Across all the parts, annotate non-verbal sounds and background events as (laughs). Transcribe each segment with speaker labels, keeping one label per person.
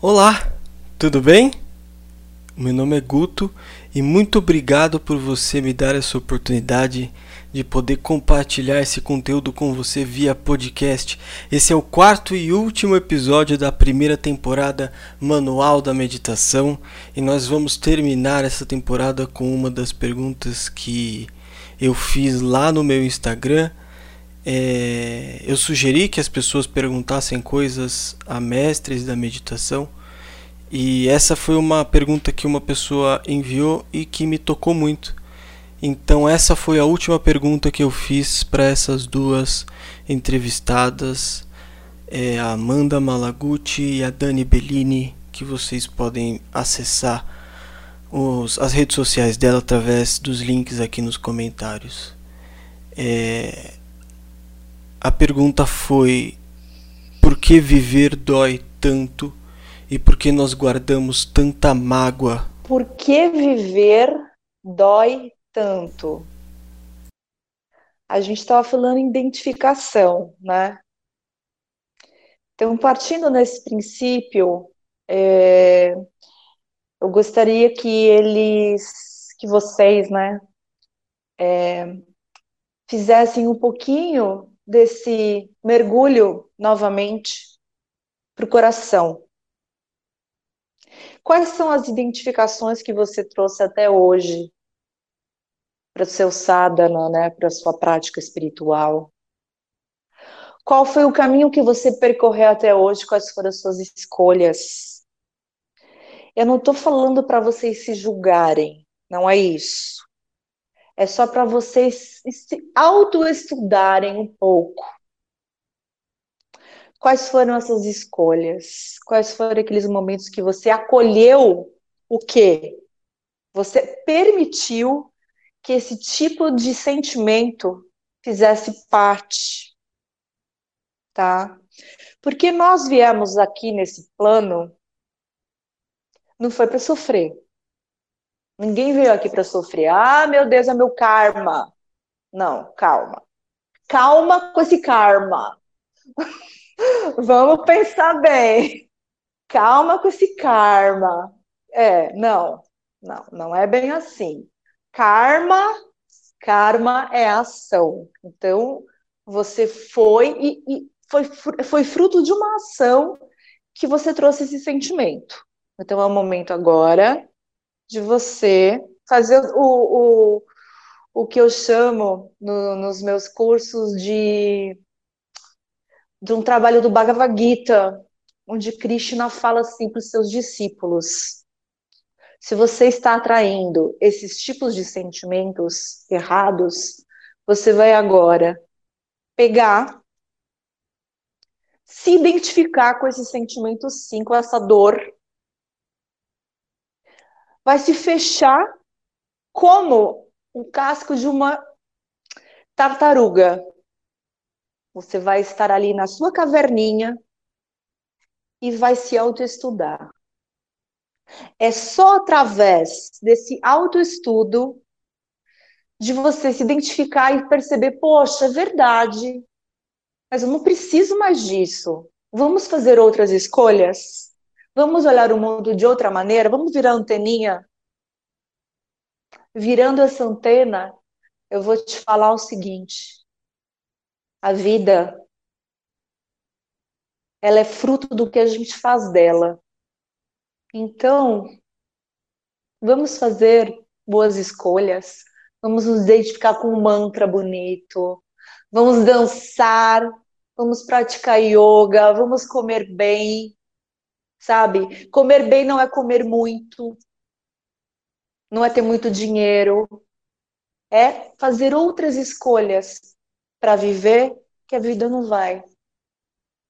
Speaker 1: Olá, tudo bem? Meu nome é Guto e muito obrigado por você me dar essa oportunidade de poder compartilhar esse conteúdo com você via podcast. Esse é o quarto e último episódio da primeira temporada Manual da Meditação e nós vamos terminar essa temporada com uma das perguntas que eu fiz lá no meu Instagram. É, eu sugeri que as pessoas perguntassem coisas a mestres da meditação e essa foi uma pergunta que uma pessoa enviou e que me tocou muito. Então essa foi a última pergunta que eu fiz para essas duas entrevistadas, é, a Amanda Malaguti e a Dani Bellini, que vocês podem acessar os, as redes sociais dela através dos links aqui nos comentários. É, a pergunta foi: por que viver dói tanto e por que nós guardamos tanta mágoa?
Speaker 2: Por que viver dói tanto? A gente estava falando em identificação, né? Então, partindo nesse princípio, é, eu gostaria que eles, que vocês, né, é, fizessem um pouquinho desse mergulho novamente para o coração. Quais são as identificações que você trouxe até hoje para o seu sadhana, né, para a sua prática espiritual? Qual foi o caminho que você percorreu até hoje? Quais foram as suas escolhas? Eu não estou falando para vocês se julgarem, não é isso. É só para vocês se autoestudarem um pouco. Quais foram essas escolhas? Quais foram aqueles momentos que você acolheu o quê? Você permitiu que esse tipo de sentimento fizesse parte, tá? Porque nós viemos aqui nesse plano não foi para sofrer. Ninguém veio aqui para sofrer. Ah, meu Deus, é meu karma. Não, calma. Calma com esse karma. (laughs) Vamos pensar bem. Calma com esse karma. É, não, não, não é bem assim. Karma, karma é ação. Então, você foi e, e foi, foi fruto de uma ação que você trouxe esse sentimento. Então, é o momento agora de você fazer o, o, o que eu chamo no, nos meus cursos de de um trabalho do Bhagavad Gita, onde Krishna fala assim para os seus discípulos: se você está atraindo esses tipos de sentimentos errados, você vai agora pegar, se identificar com esse sentimento sim, com essa dor, vai se fechar como um casco de uma tartaruga. Você vai estar ali na sua caverninha e vai se autoestudar. É só através desse autoestudo de você se identificar e perceber, poxa, é verdade, mas eu não preciso mais disso. Vamos fazer outras escolhas? Vamos olhar o mundo de outra maneira? Vamos virar anteninha? Virando essa antena, eu vou te falar o seguinte: a vida, ela é fruto do que a gente faz dela. Então, vamos fazer boas escolhas, vamos nos identificar com um mantra bonito, vamos dançar, vamos praticar yoga, vamos comer bem, sabe? Comer bem não é comer muito, não é ter muito dinheiro, é fazer outras escolhas para viver que a vida não vai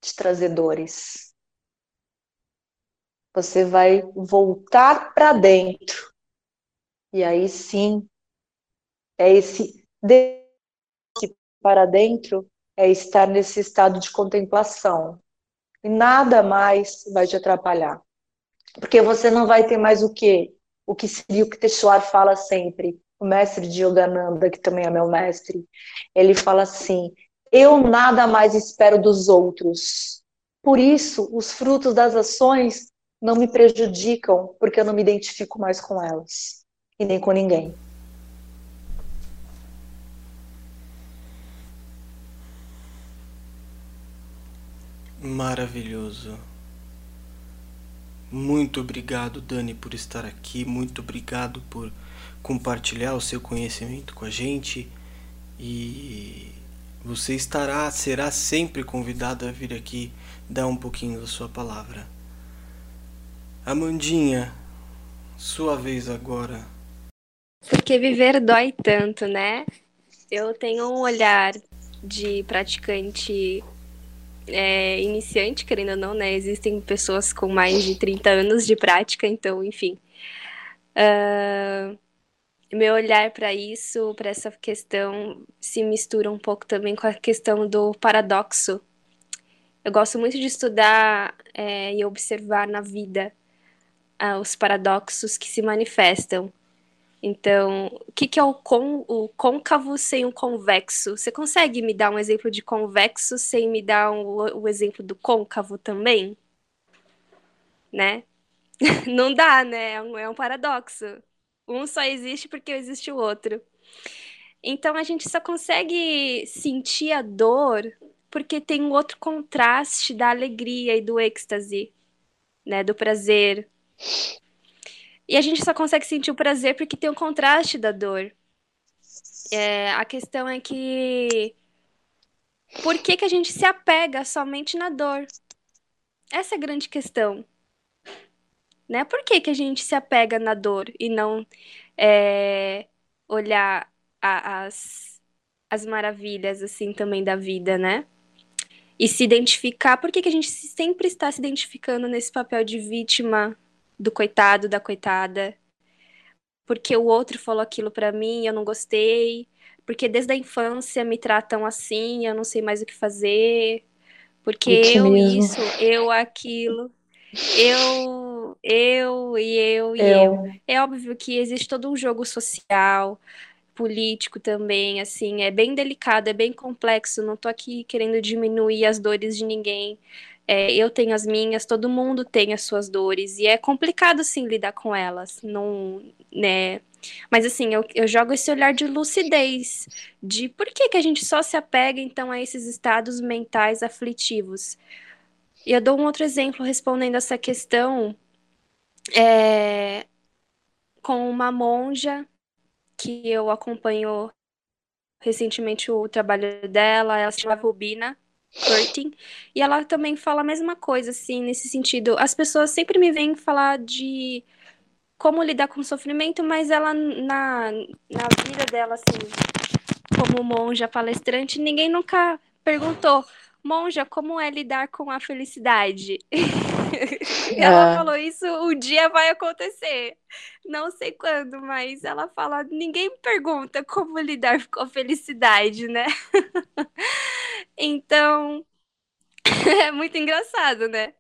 Speaker 2: te trazer dores. Você vai voltar para dentro. E aí sim, é esse para dentro é estar nesse estado de contemplação. E nada mais vai te atrapalhar. Porque você não vai ter mais o que o que Teixeira fala sempre o mestre de Yogananda, que também é meu mestre, ele fala assim: eu nada mais espero dos outros. Por isso, os frutos das ações não me prejudicam, porque eu não me identifico mais com elas e nem com ninguém.
Speaker 1: Maravilhoso. Muito obrigado, Dani, por estar aqui. Muito obrigado por compartilhar o seu conhecimento com a gente. E você estará, será sempre convidado a vir aqui dar um pouquinho da sua palavra. Amandinha, sua vez agora.
Speaker 3: Porque viver dói tanto, né? Eu tenho um olhar de praticante é, iniciante, querendo ou não, né? Existem pessoas com mais de 30 anos de prática, então, enfim. Uh, meu olhar para isso, para essa questão, se mistura um pouco também com a questão do paradoxo. Eu gosto muito de estudar é, e observar na vida uh, os paradoxos que se manifestam. Então, o que, que é o, con, o côncavo sem o convexo? Você consegue me dar um exemplo de convexo sem me dar um, o exemplo do côncavo também? Né? (laughs) Não dá, né? É um, é um paradoxo. Um só existe porque existe o outro. Então, a gente só consegue sentir a dor porque tem um outro contraste da alegria e do êxtase, né? Do prazer. E a gente só consegue sentir o prazer porque tem o contraste da dor. É, a questão é que. Por que, que a gente se apega somente na dor? Essa é a grande questão. Né? Por que, que a gente se apega na dor e não é, olhar a, as, as maravilhas assim também da vida, né? E se identificar, por que, que a gente sempre está se identificando nesse papel de vítima do coitado, da coitada, porque o outro falou aquilo para mim, eu não gostei, porque desde a infância me tratam assim, eu não sei mais o que fazer, porque eu isso, eu aquilo, eu, eu e eu e eu. eu. É óbvio que existe todo um jogo social, político também, assim, é bem delicado, é bem complexo, não tô aqui querendo diminuir as dores de ninguém, é, eu tenho as minhas, todo mundo tem as suas dores, e é complicado, sim, lidar com elas, não, né? Mas, assim, eu, eu jogo esse olhar de lucidez, de por que, que a gente só se apega, então, a esses estados mentais aflitivos. E eu dou um outro exemplo respondendo essa questão, é, com uma monja que eu acompanho recentemente o trabalho dela, ela se chama Rubina, Curtin, e ela também fala a mesma coisa, assim, nesse sentido. As pessoas sempre me vêm falar de como lidar com o sofrimento, mas ela, na, na vida dela, assim, como monja palestrante, ninguém nunca perguntou, monja, como é lidar com a felicidade? (laughs) ela é. falou isso, o dia vai acontecer. Não sei quando, mas ela fala, ninguém pergunta como lidar com a felicidade, né? (laughs) então, (laughs) é muito engraçado, né?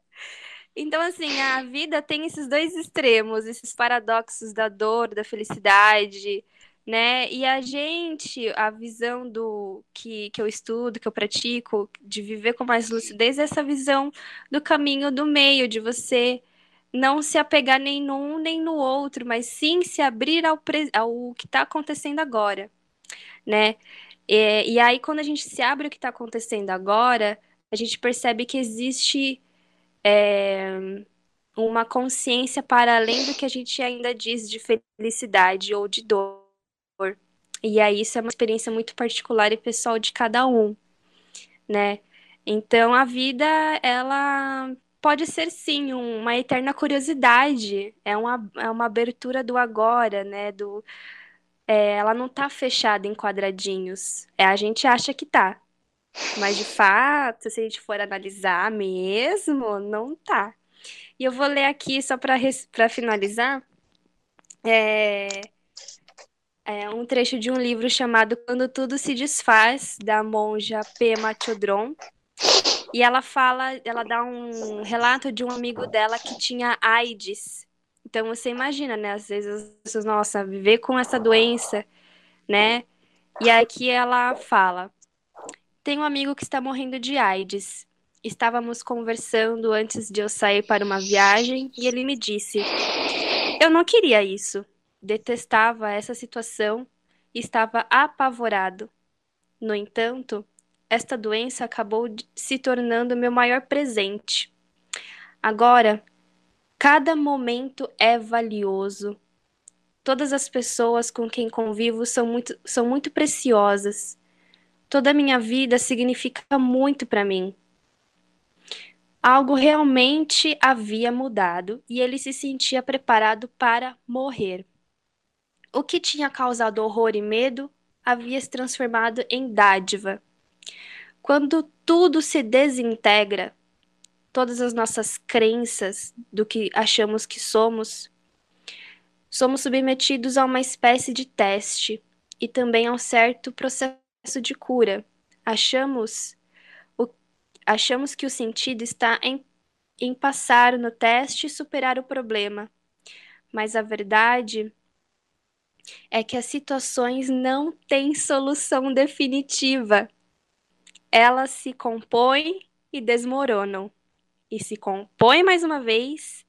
Speaker 3: Então, assim, a vida tem esses dois extremos, esses paradoxos da dor, da felicidade, né? E a gente, a visão do que, que eu estudo, que eu pratico, de viver com mais lucidez, é essa visão do caminho do meio, de você não se apegar nem num nem no outro, mas sim se abrir ao, ao que está acontecendo agora, né? E, e aí, quando a gente se abre ao que está acontecendo agora, a gente percebe que existe é, uma consciência para além do que a gente ainda diz de felicidade ou de dor. E aí isso é uma experiência muito particular e pessoal de cada um, né? Então a vida, ela pode ser sim uma eterna curiosidade, é uma, é uma abertura do agora, né? Do, é, ela não tá fechada em quadradinhos. É, a gente acha que tá. Mas de fato, se a gente for analisar mesmo, não tá. E eu vou ler aqui só para finalizar. É, é um trecho de um livro chamado Quando Tudo Se Desfaz, da monja Pema Chodron. E ela fala, ela dá um relato de um amigo dela que tinha AIDS. Então você imagina, né? Às vezes as pessoas, nossa, viver com essa doença, né? E aqui ela fala: tem um amigo que está morrendo de AIDS. Estávamos conversando antes de eu sair para uma viagem e ele me disse: Eu não queria isso. Detestava essa situação e estava apavorado. No entanto, esta doença acabou se tornando meu maior presente. Agora, cada momento é valioso. Todas as pessoas com quem convivo são muito, são muito preciosas. Toda a minha vida significa muito para mim. Algo realmente havia mudado e ele se sentia preparado para morrer. O que tinha causado horror e medo havia se transformado em dádiva. Quando tudo se desintegra, todas as nossas crenças do que achamos que somos, somos submetidos a uma espécie de teste e também a um certo processo de cura. Achamos Achamos que o sentido está em, em passar no teste e superar o problema. Mas a verdade é que as situações não têm solução definitiva. Elas se compõem e desmoronam, e se compõem mais uma vez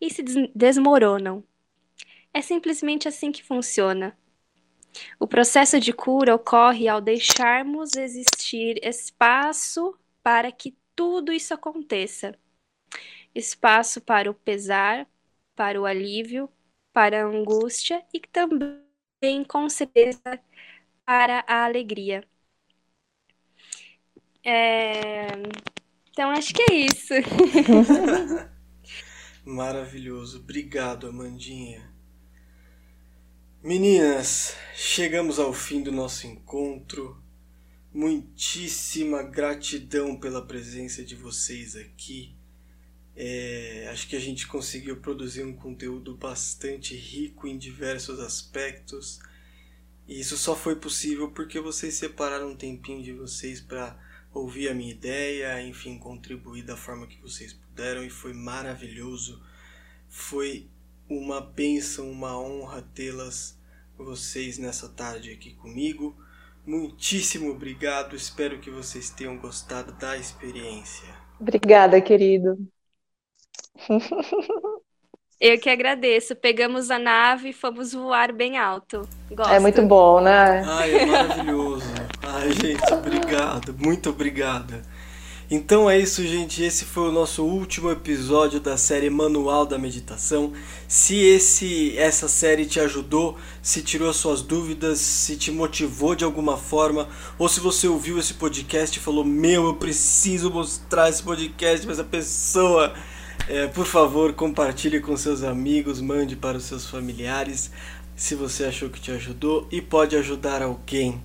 Speaker 3: e se des desmoronam. É simplesmente assim que funciona. O processo de cura ocorre ao deixarmos existir espaço para que tudo isso aconteça. Espaço para o pesar, para o alívio, para a angústia e também, com certeza, para a alegria. É... Então, acho que é isso. (laughs)
Speaker 1: Maravilhoso. Obrigado, Amandinha. Meninas, chegamos ao fim do nosso encontro. Muitíssima gratidão pela presença de vocês aqui. É, acho que a gente conseguiu produzir um conteúdo bastante rico em diversos aspectos. E isso só foi possível porque vocês separaram um tempinho de vocês para ouvir a minha ideia, enfim, contribuir da forma que vocês puderam e foi maravilhoso. Foi uma bênção, uma honra tê-las vocês nessa tarde aqui comigo. Muitíssimo obrigado, espero que vocês tenham gostado da experiência.
Speaker 2: Obrigada, querido. (laughs)
Speaker 3: Eu que agradeço. Pegamos a nave e fomos voar bem alto. Gosto.
Speaker 2: É muito bom, né?
Speaker 1: Ai, é maravilhoso. Ai, gente, obrigado. Muito obrigada. Então é isso, gente. Esse foi o nosso último episódio da série Manual da Meditação. Se esse essa série te ajudou, se tirou suas dúvidas, se te motivou de alguma forma, ou se você ouviu esse podcast e falou: Meu, eu preciso mostrar esse podcast para essa pessoa. É, por favor, compartilhe com seus amigos, mande para os seus familiares se você achou que te ajudou e pode ajudar alguém.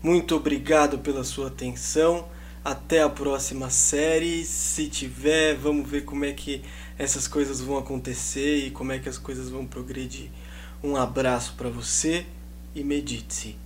Speaker 1: Muito obrigado pela sua atenção. Até a próxima série. Se tiver, vamos ver como é que essas coisas vão acontecer e como é que as coisas vão progredir. Um abraço para você e medite-se.